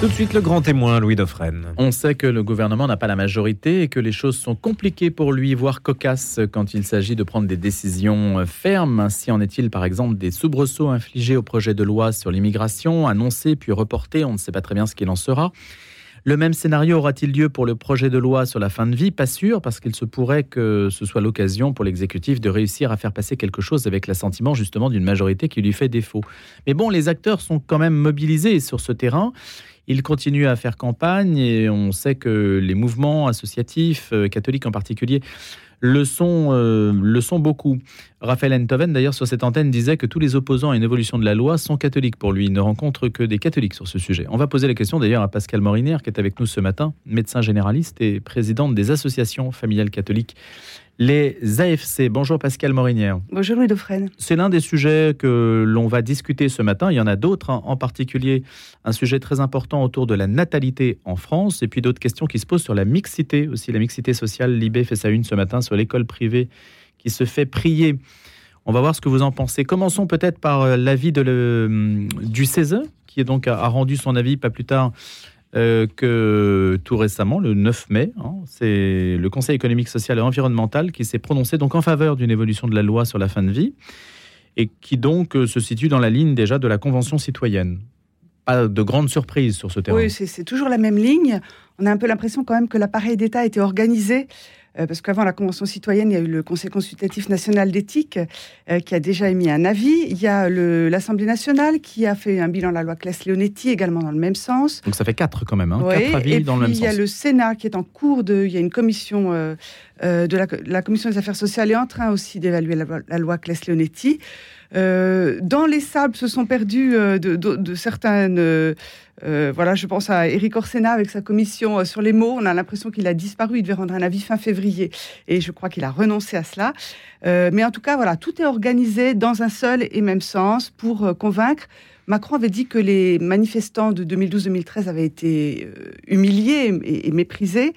Tout de suite, le grand témoin, Louis Dauphren. On sait que le gouvernement n'a pas la majorité et que les choses sont compliquées pour lui, voire cocasses, quand il s'agit de prendre des décisions fermes. Ainsi en est-il, par exemple, des soubresauts infligés au projet de loi sur l'immigration, annoncé puis reporté. On ne sait pas très bien ce qu'il en sera. Le même scénario aura-t-il lieu pour le projet de loi sur la fin de vie? Pas sûr, parce qu'il se pourrait que ce soit l'occasion pour l'exécutif de réussir à faire passer quelque chose avec l'assentiment justement d'une majorité qui lui fait défaut. Mais bon, les acteurs sont quand même mobilisés sur ce terrain. Il continue à faire campagne et on sait que les mouvements associatifs, euh, catholiques en particulier, le sont, euh, le sont beaucoup. Raphaël Enthoven, d'ailleurs, sur cette antenne, disait que tous les opposants à une évolution de la loi sont catholiques pour lui. Il ne rencontre que des catholiques sur ce sujet. On va poser la question d'ailleurs à Pascal Moriner, qui est avec nous ce matin, médecin généraliste et présidente des associations familiales catholiques les AFC. Bonjour Pascal Morinière. Bonjour Louis Dauphren. C'est l'un des sujets que l'on va discuter ce matin. Il y en a d'autres, hein. en particulier un sujet très important autour de la natalité en France et puis d'autres questions qui se posent sur la mixité aussi, la mixité sociale. Libé fait sa une ce matin sur l'école privée qui se fait prier. On va voir ce que vous en pensez. Commençons peut-être par euh, l'avis du CESE, qui est donc a rendu son avis pas plus tard euh, que tout récemment, le 9 mai, hein, c'est le Conseil économique, social et environnemental qui s'est prononcé donc en faveur d'une évolution de la loi sur la fin de vie et qui donc euh, se situe dans la ligne déjà de la Convention citoyenne. Pas de grande surprise sur ce terrain. Oui, c'est toujours la même ligne. On a un peu l'impression quand même que l'appareil d'État a été organisé parce qu'avant la Convention citoyenne, il y a eu le Conseil consultatif national d'éthique euh, qui a déjà émis un avis. Il y a l'Assemblée nationale qui a fait un bilan de la loi Claes-Leonetti également dans le même sens. Donc ça fait quatre quand même, hein, quatre avis dans le même sens. Il y a le Sénat qui est en cours de. Il y a une commission euh, de la, commission des affaires sociales est en train aussi d'évaluer la, la, loi Claes-Leonetti. Euh, dans les sables se sont perdus euh, de, certaines. Euh, voilà, je pense à Eric Orsena avec sa commission sur les mots. On a l'impression qu'il a disparu. Il devait rendre un avis fin février, et je crois qu'il a renoncé à cela. mais en tout cas, voilà, tout est organisé dans un seul et même sens pour convaincre. Macron avait dit que les manifestants de 2012-2013 avaient été humiliés et méprisés.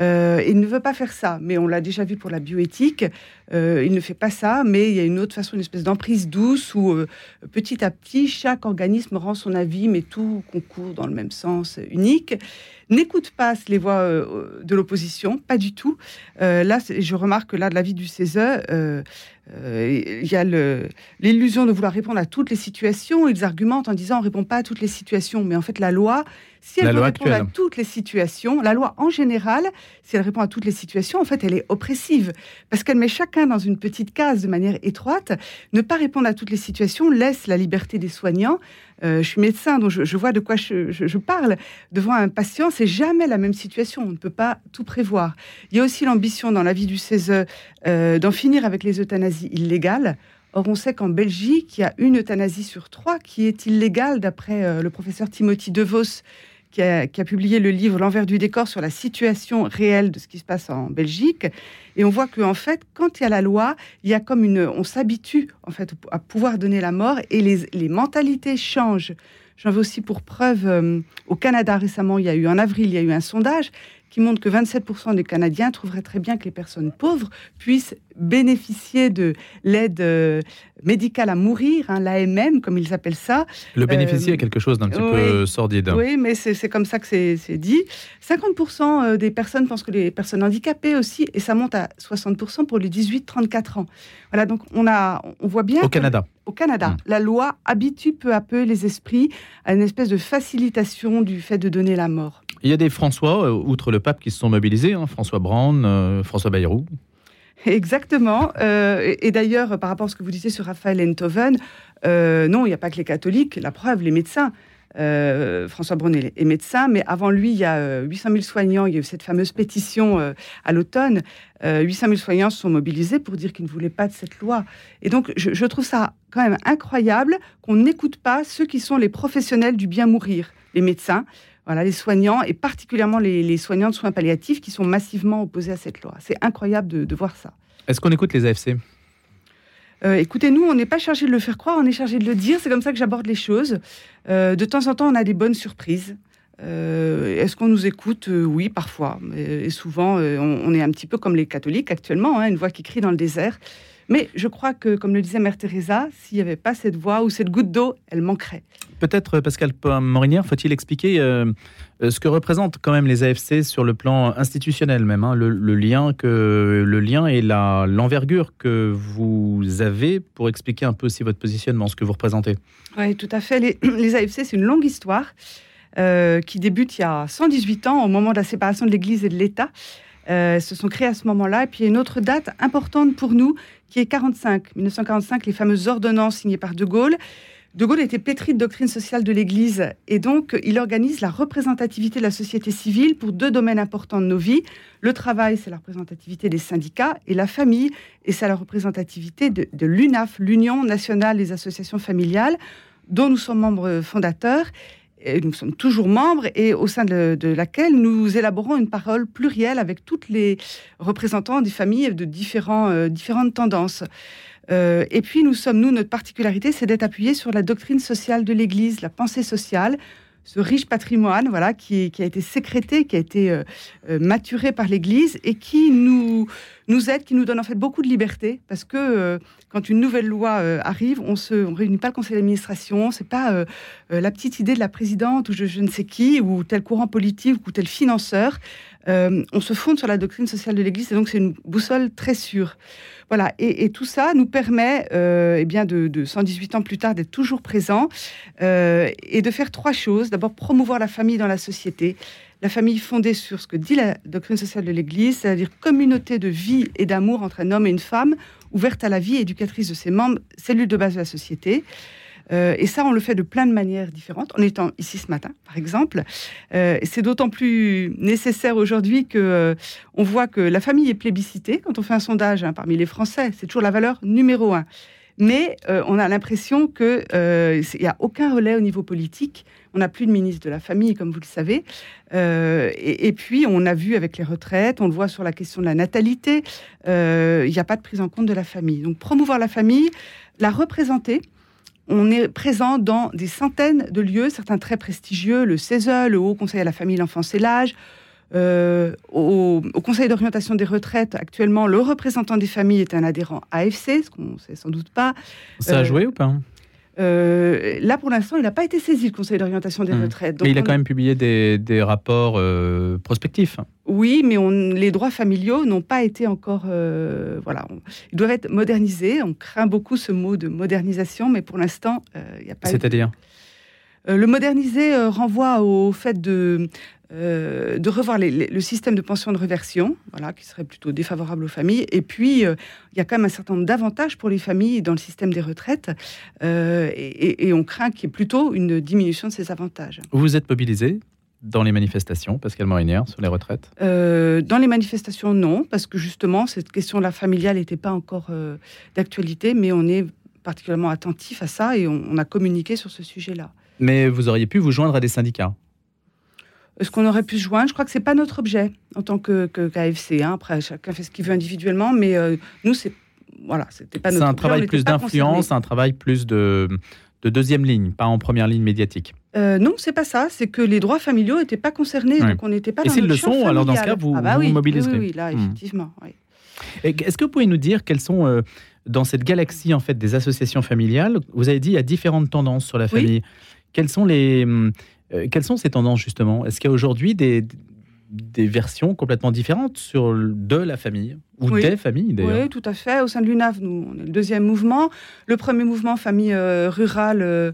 Euh, il ne veut pas faire ça, mais on l'a déjà vu pour la bioéthique. Euh, il ne fait pas ça, mais il y a une autre façon, une espèce d'emprise douce où euh, petit à petit, chaque organisme rend son avis, mais tout concourt dans le même sens unique. N'écoute pas les voix de l'opposition, pas du tout. là, je remarque que là, de l'avis du CESE, il y a l'illusion de vouloir répondre à toutes les situations. Ils argumentent en disant on ne répond pas à toutes les situations, mais en fait, la loi, si elle répond à toutes les situations, la loi en général, si elle répond à toutes les situations, en fait, elle est oppressive parce qu'elle met chacun dans une petite case de manière étroite. Ne pas répondre à toutes les situations laisse la liberté des soignants. Euh, je suis médecin, donc je, vois de quoi je, parle. Devant un patient, c'est jamais la même situation. On ne peut pas tout prévoir. Il y a aussi l'ambition dans la vie du CESE euh, d'en finir avec les euthanasies illégales. Or, on sait qu'en Belgique, il y a une euthanasie sur trois qui est illégale, d'après euh, le professeur Timothy DeVos, qui a, publié le livre L'envers du décor sur la situation réelle de ce qui se passe en Belgique. Et on voit qu'en fait, quand il y a la loi, il y a comme une, on s'habitue en fait à pouvoir donner la mort et les, les mentalités changent. J'en veux aussi pour preuve, euh, au Canada récemment, il y a eu en avril, il y a eu un sondage qui montre que 27% des Canadiens trouveraient très bien que les personnes pauvres puissent bénéficier de l'aide euh, médicale à mourir, hein, l'AMM, comme ils appellent ça. Le bénéficier est quelque chose d'un petit peu sordide. Oui, mais c'est comme ça que c'est dit. 50% euh, des personnes pensent que les personnes handicapées aussi, et ça monte à 60% pour les 18-34 ans. Voilà, donc on, a, on voit bien... Au Canada. Au Canada, hmm. la loi habitue peu à peu les esprits à une espèce de facilitation du fait de donner la mort. Il y a des François, euh, outre le pape, qui se sont mobilisés, hein, François Brand, euh, François Bayrou. Exactement. Euh, et, d'ailleurs, par rapport à ce que vous disiez sur Raphaël Enthoven, non, il n'y a pas que les catholiques, la preuve, les médecins. François Braun est, médecin, mais avant lui, il y a 800 000 soignants. Il y a eu cette fameuse pétition à l'automne. 800 000 soignants se sont mobilisés pour dire qu'ils ne voulaient pas de cette loi. Et donc, je trouve ça quand même incroyable qu'on n'écoute pas ceux qui sont les professionnels du bien mourir, les médecins, voilà, les soignants, et particulièrement les, soignants de soins palliatifs qui sont massivement opposés à cette loi. C'est incroyable de, voir ça. Est-ce qu'on écoute les AFC euh, écoutez, nous, on n'est pas chargé de le faire croire, on est chargé de le dire. C'est comme ça que j'aborde les choses. Euh, de temps en temps, on a des bonnes surprises. Euh, est-ce qu'on nous écoute? Oui, parfois. Et souvent, on, est un petit peu comme les catholiques actuellement, hein, une voix qui crie dans le désert. Mais je crois que, comme le disait Mère Teresa, s'il n'y avait pas cette voix ou cette goutte d'eau, elle manquerait. Peut-être, euh, Pascal Morinière, faut-il expliquer euh, euh, ce que représentent quand même les AFC sur le plan institutionnel même, hein, le, lien que le lien et l'envergure que vous avez pour expliquer un peu aussi votre positionnement, ce que vous représentez. Oui, tout à fait. Les, AFC, c'est une longue histoire qui débute il y a 118 ans, au moment de la séparation de l'Église et de l'État. Euh, se sont créés à ce moment-là. Et puis il y a une autre date importante pour nous, qui est 45, 1945, les fameuses ordonnances signées par De Gaulle. De Gaulle était pétri de doctrine sociale de l'Église et donc il organise la représentativité de la société civile pour deux domaines importants de nos vies. Le travail, c'est la représentativité des syndicats et la famille, et c'est la représentativité de, l'UNAF, l'Union nationale des associations familiales, dont nous sommes membres fondateurs nous sommes toujours membres et au sein de, laquelle nous élaborons une parole plurielle avec toutes les représentants des familles de euh, différentes tendances. Euh, et puis nous sommes, nous, notre particularité, c'est d'être appuyés sur la doctrine sociale de l'Église, la pensée sociale, ce riche patrimoine voilà, qui, a été sécrété, qui a été euh, euh, maturé par l'Église et qui nous, nous aide, qui nous donne en fait beaucoup de liberté parce que quand une nouvelle loi arrive, on ne on réunit pas le conseil d'administration, c'est pas la petite idée de la présidente ou je, ne sais qui ou tel courant politique ou tel financeur. On se fonde sur la doctrine sociale de l'Église et donc c'est une boussole très sûre. Voilà, et, tout ça nous permet, euh, eh bien, de, 118 ans plus tard, d'être toujours présents euh, et de faire trois choses. D'abord, promouvoir la famille dans la société. La famille fondée sur ce que dit la doctrine sociale de l'Église, c'est-à-dire communauté de vie et d'amour entre un homme et une femme, ouverte à la vie, éducatrice de ses membres, cellule de base de la société. Euh, et ça, on le fait de plein de manières différentes, en étant ici ce matin, par exemple. Euh, c'est d'autant plus nécessaire aujourd'hui que euh, on voit que la famille est plébiscitée. Quand on fait un sondage hein, parmi les Français, c'est toujours la valeur numéro un. Mais on a l'impression qu'il n'y a aucun relais au niveau politique. On n'a plus de ministre de la famille, comme vous le savez. Et, puis, on a vu avec les retraites, on le voit sur la question de la natalité, il n'y a pas de prise en compte de la famille. Donc, promouvoir la famille, la représenter, on est présent dans des centaines de lieux, certains très prestigieux, le CESE, le Haut Conseil à la famille, l'enfance et l'âge. Euh, au, Conseil d'orientation des retraites, actuellement, le représentant des familles est un adhérent AFC, ce qu'on ne sait sans doute pas. Ça a euh, joué ou pas? Euh, là, pour l'instant, il n'a pas été saisi, le Conseil d'orientation des mmh. retraites. mais il a quand même publié des, rapports euh, prospectifs. Oui, mais on, les droits familiaux n'ont pas été encore. Euh, voilà, ils doivent être modernisés. On craint beaucoup ce mot de modernisation, mais pour l'instant, il n'y a pas. C'est-à-dire? Le moderniser renvoie au fait de euh, de revoir le système de pension de réversion, voilà, qui serait plutôt défavorable aux familles. Et puis, euh, il y a quand même un certain nombre d'avantages pour les familles dans le système des retraites, euh, et, on craint qu'il y ait plutôt une diminution de ces avantages. Vous êtes mobilisé dans les manifestations, Pascal Morinière, sur les retraites? Dans les manifestations, non, parce que justement, cette question-là familiale n'était pas encore d'actualité, mais on est particulièrement attentif à ça et on, on a communiqué sur ce sujet-là. Mais vous auriez pu vous joindre à des syndicats ce qu'on aurait pu se joindre. Je crois que c'est pas notre objet en tant que, KFC. Hein. Après, chacun fait ce qu'il veut individuellement, mais euh, nous, c'est voilà, c'était pas notre. C'est un travail plus d'influence, un travail plus de, de deuxième ligne, pas en première ligne médiatique. Euh, non, c'est pas ça. C'est que les droits familiaux n'étaient pas concernés, donc on n'était pas. Et s'ils le sont, alors dans ce cas, vous, ah bah vous mobiliserez. Oui, oui, là, hmm. effectivement. Est-ce que vous pouvez nous dire quelles sont euh, dans cette galaxie en fait des associations familiales Vous avez dit il y a différentes tendances sur la famille. Quelles sont les hmm, quelles sont ces tendances justement? Est-ce qu'il y a aujourd'hui des, des versions complètement différentes sur de la famille? Ou des familles d'ailleurs. Oui, tout à fait. Au sein de l'UNAV, nous, on est le deuxième mouvement. Le premier mouvement, famille euh, rurale, euh,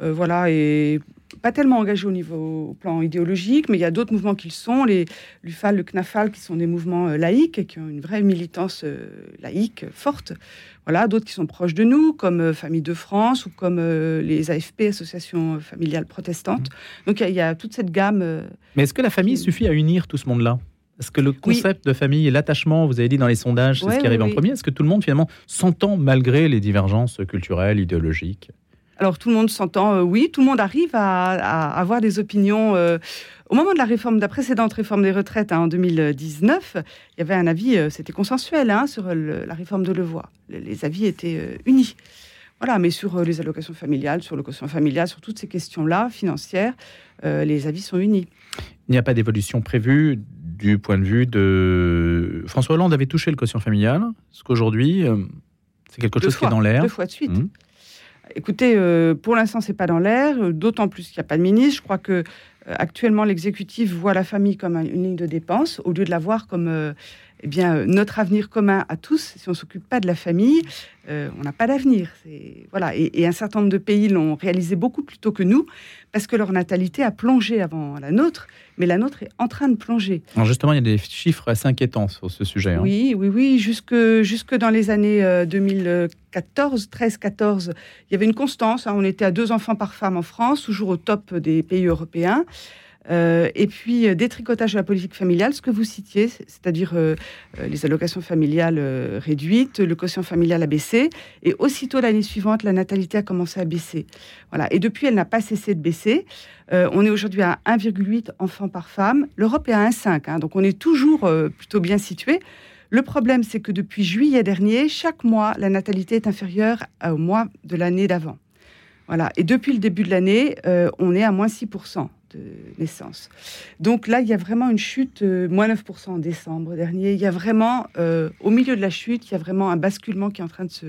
voilà, est pas tellement engagé au niveau au plan idéologique, mais il y a d'autres mouvements qui le sont, les l'UFAL, le CNAFAL, qui sont des mouvements laïques et qui ont une vraie militance laïque forte. Voilà, d'autres qui sont proches de nous, comme euh, Famille de France ou comme euh, les AFP, Associations familiales protestantes. Mmh. Donc il y, a toute cette gamme. Euh, Mais est-ce que la famille suffit à unir tout ce monde-là? Est-ce que le concept de famille et l'attachement, vous avez dit dans les sondages, c'est ce qui arrive en premier Est-ce que tout le monde finalement s'entend malgré les divergences culturelles, idéologiques? Alors tout le monde s'entend, oui, tout le monde arrive à, avoir des opinions au moment de la réforme, de la précédente réforme des retraites hein, en 2019, il y avait un avis, euh, c'était consensuel hein, sur la réforme de Levoix. Les, avis étaient euh, unis. Voilà, mais sur euh, les allocations familiales, sur le quotient familial, sur toutes ces questions-là financières, les avis sont unis. Il n'y a pas d'évolution prévue du point de vue de François Hollande avait touché le quotient familial, ce qu'aujourd'hui C'est quelque chose qui est dans l'air Deux fois de suite. Mmh. Écoutez, euh, pour l'instant, c'est pas dans l'air, euh, d'autant plus qu'il n'y a pas de ministre. Je crois que actuellement, l'exécutif voit la famille comme une ligne de dépenses, au lieu de la voir comme eh bien, euh, notre avenir commun à tous, si on ne s'occupe pas de la famille, euh, on n'a pas d'avenir. Voilà. Et, un certain nombre de pays l'ont réalisé beaucoup plus tôt que nous, parce que leur natalité a plongé avant la nôtre, mais la nôtre est en train de plonger. Alors justement, il y a des chiffres assez inquiétants sur ce sujet. Hein. Oui, oui, oui. Jusque, jusque dans les années 2014, 13, 14, il y avait une constance. Hein. on était à deux enfants par femme en France, toujours au top des pays européens. Euh, et puis, euh, détricotage de la politique familiale, ce que vous citiez, c'est-à-dire euh, les allocations familiales réduites, le quotient familial a baissé, et aussitôt l'année suivante, la natalité a commencé à baisser. Voilà. Et depuis, elle n'a pas cessé de baisser. on est aujourd'hui à 1,8 enfants par femme. L'Europe est à 1,5, hein, donc on est toujours plutôt bien situé. Le problème, c'est que depuis juillet dernier, chaque mois, la natalité est inférieure au mois de l'année d'avant. Voilà. Et depuis le début de l'année, on est à moins 6% de naissance. Donc là, il y a vraiment une chute, euh, moins 9% en décembre dernier. Il y a vraiment, euh, au milieu de la chute, il y a vraiment un basculement qui est en train de se,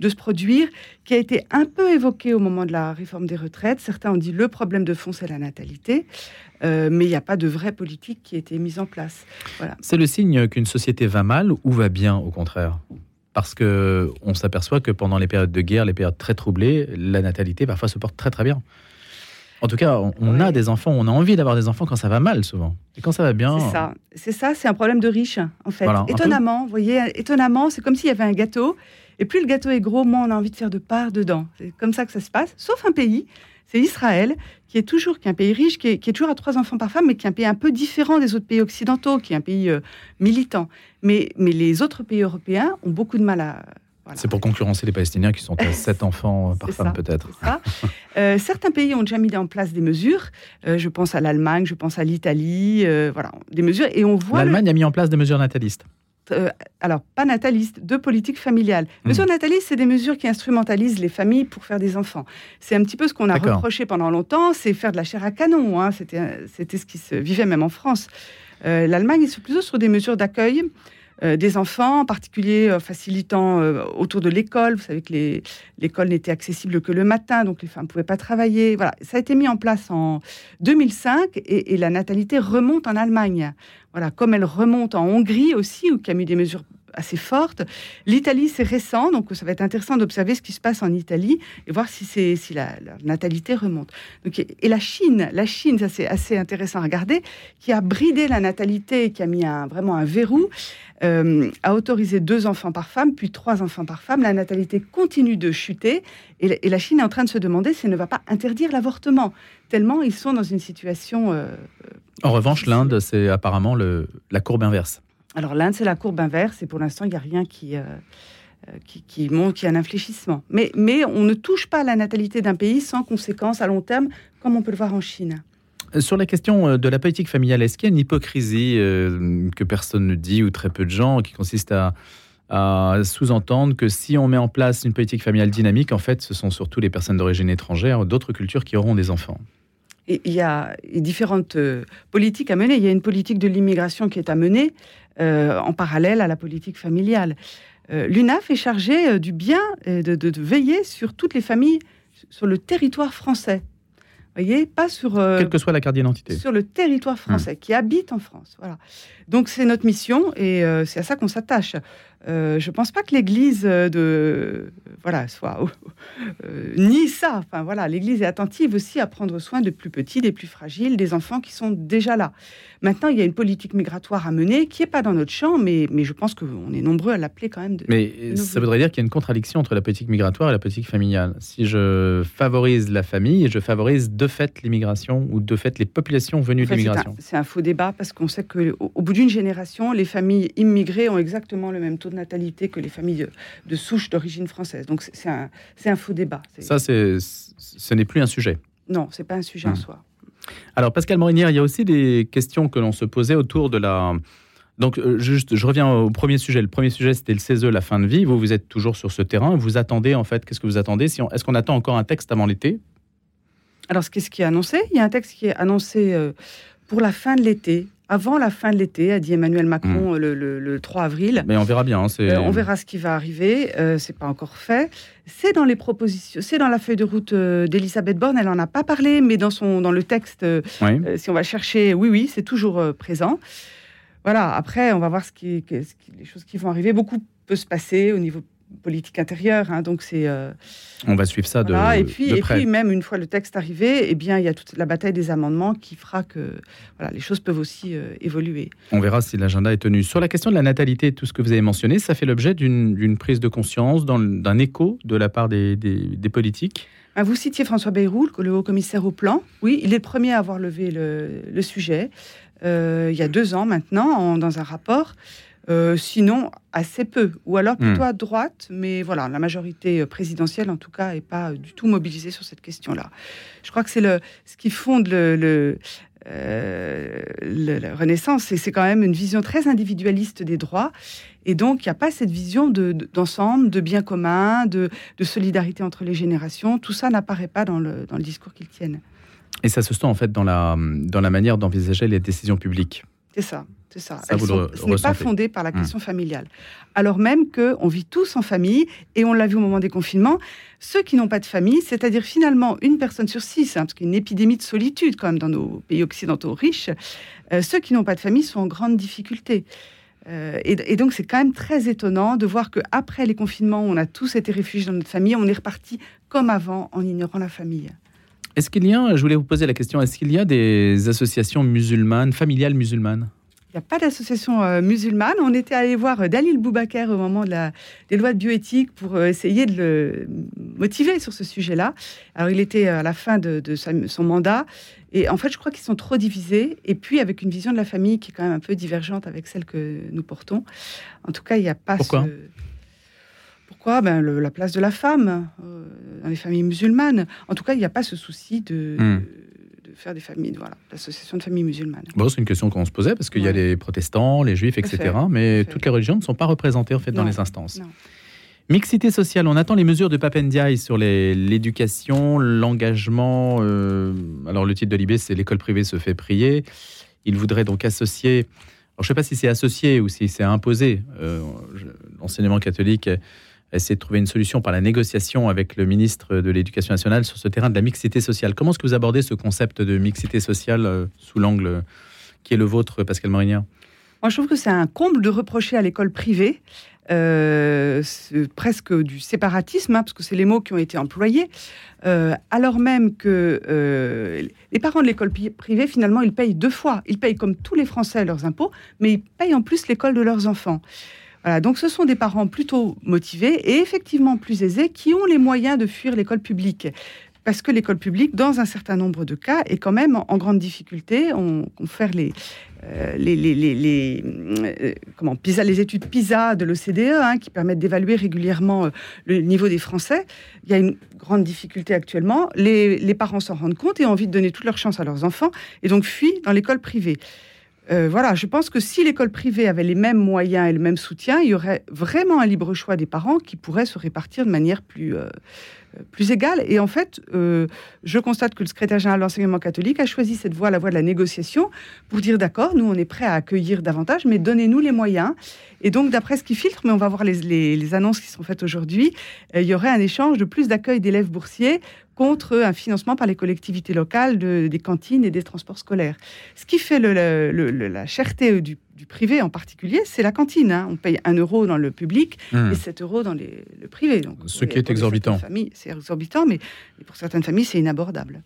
de se produire, qui a été un peu évoqué au moment de la réforme des retraites. Certains ont dit le problème de fond, c'est la natalité. Euh, mais il n'y a pas de vraie politique qui a été mise en place. Voilà. C'est le signe qu'une société va mal ou va bien, au contraire? Parce que on s'aperçoit que pendant les périodes de guerre, les périodes très troublées, la natalité parfois se porte très très bien. En tout cas, on, a des enfants, on a envie d'avoir des enfants quand ça va mal souvent. Et quand ça va bien. C'est ça, c'est ça, c'est un problème de riche en fait. étonnamment, vous voyez, étonnamment, c'est comme s'il y avait un gâteau. Et plus le gâteau est gros, moins on a envie de faire de part dedans. C'est comme ça que ça se passe. Sauf un pays, c'est Israël, qui est toujours qui est un pays riche, qui est, toujours à trois enfants par femme, mais qui est un pays un peu différent des autres pays occidentaux, qui est un pays euh, militant. Mais, mais les autres pays européens ont beaucoup de mal à, c'est pour concurrencer les Palestiniens qui sont à 7 enfants par femme peut-être. Euh, certains pays ont déjà mis en place des mesures. Euh, je pense à l'Allemagne, je pense à l'Italie, euh, voilà, des mesures. Et on voit. L'Allemagne a mis en place des mesures natalistes. alors, pas natalistes, de politique familiale. Hmm. Mesures natalistes, c'est des mesures qui instrumentalisent les familles pour faire des enfants. C'est un petit peu ce qu'on a reproché pendant longtemps, c'est faire de la chair à canon. Hein. C'était ce qui se vivait même en France. L'Allemagne est plutôt sur des mesures d'accueil. Euh, des enfants, en particulier euh, facilitant euh, autour de l'école. Vous savez que l'école n'était accessible que le matin, donc les femmes ne pouvaient pas travailler. Voilà, ça a été mis en place en 2005 et, la natalité remonte en Allemagne. Voilà, comme elle remonte en Hongrie aussi, où il y a mis des mesures assez forte. L'Italie, c'est récent, donc ça va être intéressant d'observer ce qui se passe en Italie et voir si, c'est, si la, natalité remonte. Donc, et la Chine, la Chine, ça c'est assez intéressant à regarder, qui a bridé la natalité, qui a mis un, vraiment un verrou, euh, a autorisé deux enfants par femme, puis trois enfants par femme. La natalité continue de chuter et, la Chine est en train de se demander si elle ne va pas interdire l'avortement, tellement ils sont dans une situation... Euh, en revanche, l'Inde, c'est apparemment le, la courbe inverse. Alors l'Inde, c'est la courbe inverse et pour l'instant, il n'y a rien qui, euh, euh, qui, qui, montre qu'il y a un infléchissement. Mais, mais on ne touche pas à la natalité d'un pays sans conséquences à long terme, comme on peut le voir en Chine. Euh, sur la question de la politique familiale, est-ce qu'il y a une hypocrisie que personne ne dit ou très peu de gens qui consiste à, à sous-entendre que si on met en place une politique familiale dynamique, en fait, ce sont surtout les personnes d'origine étrangère d'autres cultures qui auront des enfants? Il y a différentes politiques à mener. Il y a une politique de l'immigration qui est à mener. Euh, en parallèle à la politique familiale. Euh, L'UNAF est chargée euh, du bien et de, veiller sur toutes les familles sur le territoire français. Voyez, pas sur quelle que soit la carte d'identité sur le territoire français, mmh. qui habite en France. Voilà. Donc c'est notre mission et c'est à ça qu'on s'attache. Euh, je ne pense pas que l'Église euh, de voilà soit euh, ni ça. Enfin voilà, l'Église est attentive aussi à prendre soin de plus petits, des plus fragiles, des enfants qui sont déjà là. Maintenant, il y a une politique migratoire à mener qui n'est pas dans notre champ, mais, mais je pense qu'on est nombreux à l'appeler quand même. De, mais ça voudrait dire qu'il y a une contradiction entre la politique migratoire et la politique familiale. Si je favorise la famille, je favorise de fait l'immigration ou de fait les populations venues de l'immigration. C'est un, faux débat parce qu'on sait qu'au au bout d'une génération, les familles immigrées ont exactement le même taux natalité que les familles de souche d'origine française. Donc c'est un, un, faux débat. Ça, ce n'est plus un sujet. Non, c'est pas un sujet en hmm. soi. Alors Pascal Morinière, il y a aussi des questions que l'on se posait autour de la... Donc, euh, juste, je reviens au premier sujet. Le premier sujet, c'était le CESE, la fin de vie. Vous, vous êtes toujours sur ce terrain. Vous attendez, en fait, qu'est-ce que vous attendez? Si Est-ce qu'on attend encore un texte avant l'été? Alors, qu'est-ce qui est annoncé Il y a un texte qui est annoncé euh, pour la fin de l'été. Avant la fin de l'été, a dit Emmanuel Macron le, le- le 3 avril. Mais on verra bien. hein, Euh, on verra ce qui va arriver. Euh, c'est pas encore fait. C'est dans les propositions, c'est dans la feuille de route euh, d'Elisabeth Borne. Elle en a pas parlé, mais dans son dans le texte, euh, Oui. euh, si on va chercher, oui, oui, c'est toujours euh, présent. Voilà. Après, on va voir ce qui, ce qui- les choses qui vont arriver. Beaucoup peut se passer au niveau politique intérieur. hein, donc c'est euh, On va suivre ça de. Et puis de et près. puis même une fois le texte arrivé, eh bien il y a toute la bataille des amendements qui fera que voilà les choses peuvent aussi euh, évoluer. On verra si l'agenda est tenu. Sur la question de la natalité, tout ce que vous avez mentionné, ça fait l'objet d'une prise de conscience, d'un écho de la part des, des- des politiques? Ah, Vous citiez François Bayrou, le haut commissaire au plan. Oui, il est le premier à avoir levé le, le sujet, euh, il y a deux ans maintenant, en- dans un rapport. Euh, sinon, assez peu, ou alors plutôt à droite, mais voilà, la majorité présidentielle, en tout cas, n'est pas du tout mobilisée sur cette question-là. Je crois que c'est le, ce qui fonde le, le, euh, le- la Renaissance, et c'est quand même une vision très individualiste des droits, et donc il n'y a pas cette vision de- de- d'ensemble, de, bien commun, de, de solidarité entre les générations. Tout ça n'apparaît pas dans le, dans le discours qu'ils tiennent. Et ça se sent en fait dans la, dans la manière d'envisager les décisions publiques. C'est ça, c'est ça. Ça, sont- le ce n'est pas fondé par la Hmm. question familiale. Alors même que on vit tous en famille, et on l'a vu au moment des confinements, ceux qui n'ont pas de famille, c'est-à-dire finalement une personne sur six, hein, parce qu'il y a une épidémie de solitude quand même dans nos pays occidentaux riches, euh, ceux qui n'ont pas de famille sont en grande difficulté. Euh, et, et donc c'est quand même très étonnant de voir qu'après les confinements, on a tous été réfugiés dans notre famille, on est reparti comme avant en ignorant la famille. Est-ce qu'il y a, je voulais vous poser la question, est-ce qu'il y a des associations musulmanes, familiales musulmanes? Il n'y a pas d'association euh, musulmane. On était allé voir euh, Dalil Boubaker au moment de la, des lois de bioéthique pour euh, essayer de le motiver sur ce sujet-là. Alors, il était à la fin de, de sa- son mandat. Et en fait, je crois qu'ils sont trop divisés. Et puis, avec une vision de la famille qui est quand même un peu divergente avec celle que nous portons. En tout cas, il n'y a pas Pourquoi? ce... Pourquoi ben, le- La place de la femme euh, dans les familles musulmanes. En tout cas, il n'y a pas ce souci de, Hmm. de, de faire des familles, voilà, l'association de familles musulmanes. Bon, c'est une question qu'on se posait parce qu'il y a Ouais. les protestants, les juifs, etc. fait, Mais toutes les religions ne sont pas représentées en fait dans Non, les instances. non. Mixité sociale, on attend les mesures de Papendiaï sur l'éducation, l'engagement. euh, alors le titre de l'IB, c'est l'école privée se fait prier. Il voudrait donc associer. Alors, je ne sais pas si c'est associé ou si c'est imposé. Euh, L'enseignement catholique essaie de trouver une solution par la négociation avec le ministre de l'Éducation nationale sur ce terrain de la mixité sociale. Comment est-ce que vous abordez ce concept de mixité sociale euh, sous l'angle qui est le vôtre, Pascal Morignan Moi, je trouve que c'est un comble de reprocher à l'école privée euh, presque du séparatisme, hein, parce que c'est les mots qui ont été employés, euh, alors même que les parents de l'école privée, finalement, ils payent deux fois. Ils payent comme tous les Français leurs impôts, mais ils payent en plus l'école de leurs enfants. Donc ce sont des parents plutôt motivés et effectivement plus aisés qui ont les moyens de fuir l'école publique. Parce que l'école publique, dans un certain nombre de cas, est quand même en, grande difficulté. On, les, euh, les, les, les, les, euh, comment, les études PISA de l'OCDE, hein, qui permettent d'évaluer régulièrement euh, le niveau des Français. Il y a une grande difficulté actuellement. Les, les parents s'en rendent compte et ont envie de donner toute leur chance à leurs enfants et donc fuient dans l'école privée. Euh, voilà, je pense que si l'école privée avait les mêmes moyens et le même soutien, il y aurait vraiment un libre choix des parents qui pourrait se répartir de manière plus, euh, plus égale. Et en fait, euh, je constate que le secrétaire général de l'enseignement catholique a choisi cette voie, la voie de la négociation, pour dire d'accord, nous on est prêts à accueillir davantage, mais donnez-nous les moyens. Et donc, d'après ce qui filtre, mais on va voir les, annonces qui sont faites aujourd'hui, euh, il y aurait un échange de plus d'accueil d'élèves boursiers contre un financement par les collectivités locales de- des cantines et des transports scolaires. Ce qui fait la cherté du, du privé en particulier, c'est la cantine. hein. On paye 1 euro dans le public et 7 euros dans les- le privé. Donc, Ce qui est exorbitant. C'est exorbitant, mais pour certaines familles, c'est inabordable.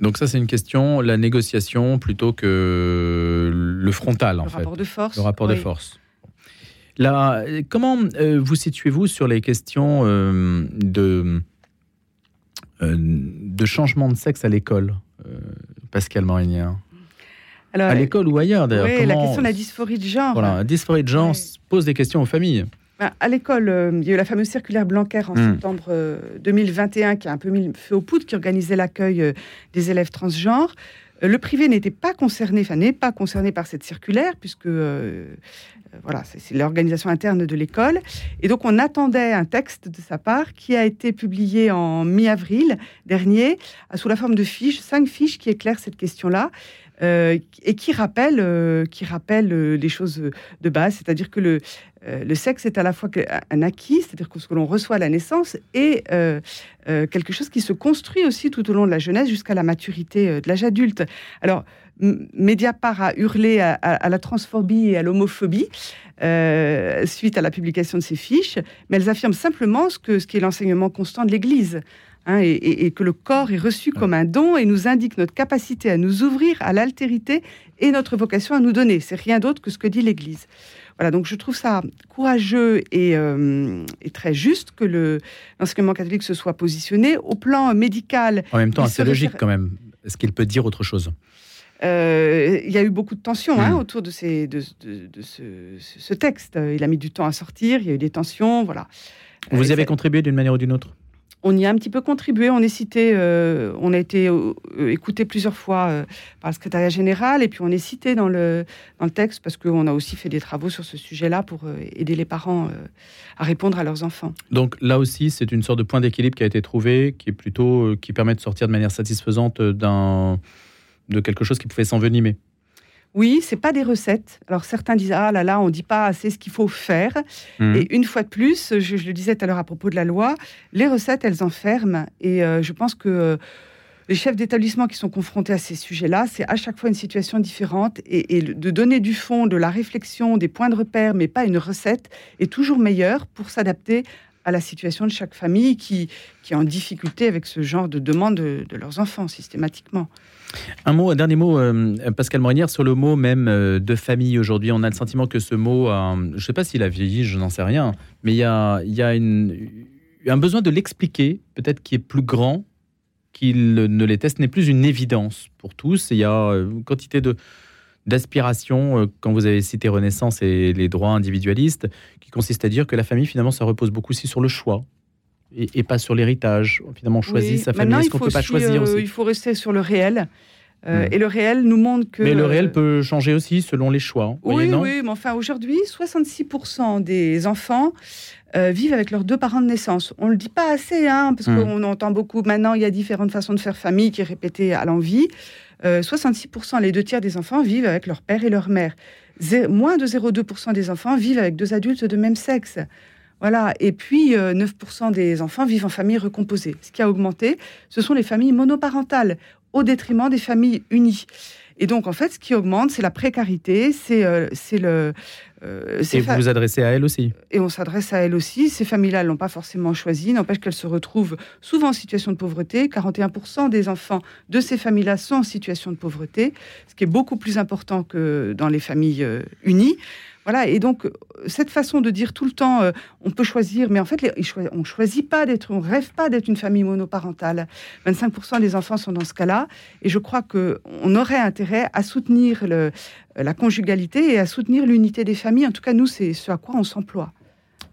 Donc ça, c'est une question, la négociation plutôt que le frontal, en le fait. rapport de force. Le rapport de force. Là, comment euh, vous situez-vous sur les questions euh, de, euh, de changement de sexe à l'école, Pascal Morinier Alors, À l'école ou ailleurs, d'ailleurs oui, la question de la dysphorie de genre. Voilà, la dysphorie de genre pose des questions aux familles. Ben, à l'école, euh, il y a eu la fameuse circulaire Blanquer en Hmm. septembre euh, 2021 qui a un peu mis le feu aux poudres, qui organisait l'accueil euh, des élèves transgenres. Euh, le privé n'était pas concerné, enfin n'est pas concerné par cette circulaire, puisque euh, euh, voilà, c'est l'organisation interne de l'école. Et donc on attendait un texte de sa part qui a été publié en mi-avril dernier, euh, sous la forme de fiches, cinq fiches qui éclairent cette question-là. Et qui rappelle, qui rappelle les choses de base, c'est-à-dire que le, le sexe est à la fois un acquis, c'est-à-dire que ce que l'on reçoit à la naissance, et quelque chose qui se construit aussi tout au long de la jeunesse jusqu'à la maturité de l'âge adulte. Alors, Mediapart a hurlé à, la transphobie et à l'homophobie euh, suite à la publication de ces fiches, mais elles affirment simplement ce, que, ce qui est l'enseignement constant de l'Église. Hein, et, que le corps est reçu comme un don et nous indique notre capacité à nous ouvrir à l'altérité et notre vocation à nous donner. C'est rien d'autre que ce que dit l'Église. Voilà, donc je trouve ça courageux et, euh, très juste que l'enseignement catholique se soit positionné au plan médical. En même temps, c'est logique quand même. Est-ce qu'il peut dire autre chose? Euh, il y a eu beaucoup de tensions hein, hmm. autour de, ces, de, ce, texte. Il a mis du temps à sortir, il y a eu des tensions, voilà. Vous y avez contribué d'une manière ou d'une autre? On y a un petit peu contribué. On est cité, euh, on a été euh, écouté plusieurs fois par le secrétariat général, et puis on est cité dans le, dans le texte parce qu'on a aussi fait des travaux sur ce sujet-là pour aider les parents à répondre à leurs enfants. Donc là aussi, c'est une sorte de point d'équilibre qui a été trouvé, qui est plutôt qui permet de sortir de manière satisfaisante d'un de quelque chose qui pouvait s'envenimer. Oui, c'est pas des recettes. Alors certains disent ah là là, on dit pas assez ce qu'il faut faire. Mhm. Et une fois de plus, je, le disais tout à l'heure à propos de la loi, les recettes elles enferment. Et euh, je pense que euh, les chefs d'établissement qui sont confrontés à ces sujets-là, c'est à chaque fois une situation différente et, de donner du fond, de la réflexion, des points de repère, mais pas une recette, est toujours meilleur pour s'adapter à la situation de chaque famille qui, qui est en difficulté avec ce genre de demande de, leurs enfants systématiquement. Un mot, un dernier mot, euh, Pascal Morinière, sur le mot même euh, de famille aujourd'hui. On a le sentiment que ce mot, je ne sais pas s'il a vieilli, je n'en sais rien, mais il y a, y a un besoin de l'expliquer, peut-être qui est plus grand qu'il ne l'était. Ce n'est plus une évidence pour tous. Il y a euh, une quantité de, d'aspiration, quand vous avez cité Renaissance et les droits individualistes, qui consiste à dire que la famille, finalement, ça repose beaucoup aussi sur le choix. Et, pas sur l'héritage. Finalement, on choisit sa famille. Est-ce qu'on ne peut pas choisir aussi Il faut rester sur le réel. Euh, hmm. Et le réel nous montre que. Mais le réel peut changer aussi selon les choix. Oui, non oui, mais enfin, aujourd'hui, 66% des enfants euh, vivent avec leurs deux parents de naissance. On ne le dit pas assez, hein, parce hmm. qu'on entend beaucoup. Maintenant, il y a différentes façons de faire famille qui est répétée à l'envie. 66%, euh, les deux tiers des enfants vivent avec leur père et leur mère. moins de 0,2% des enfants vivent avec deux adultes de même sexe. Voilà. Et puis, 9% euh, des enfants vivent en famille recomposée. Ce qui a augmenté, ce sont les familles monoparentales, au détriment des familles unies. Et donc, en fait, ce qui augmente, c'est la précarité, c'est euh, le. Euh, et vous vous adressez à elles aussi Et on s'adresse à elles aussi. Ces familles-là ne l'ont pas forcément choisi, n'empêche qu'elles se retrouvent souvent en situation de pauvreté. 41% des enfants de ces familles-là sont en situation de pauvreté, ce qui est beaucoup plus important que dans les familles euh, unies. Voilà, et donc cette façon de dire tout le temps, euh, on peut choisir, mais en fait, on ne choisit pas d'être, on rêve pas d'être une famille monoparentale. 25% des enfants sont dans ce cas-là, et je crois qu'on aurait intérêt à soutenir la conjugalité et à soutenir l'unité des familles. En tout cas, nous, c'est ce à quoi on s'emploie.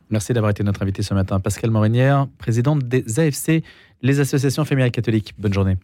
Merci d'avoir été notre invité ce matin. Pascal Morinière, présidente des AFC, les associations familiales catholiques. Bonne journée.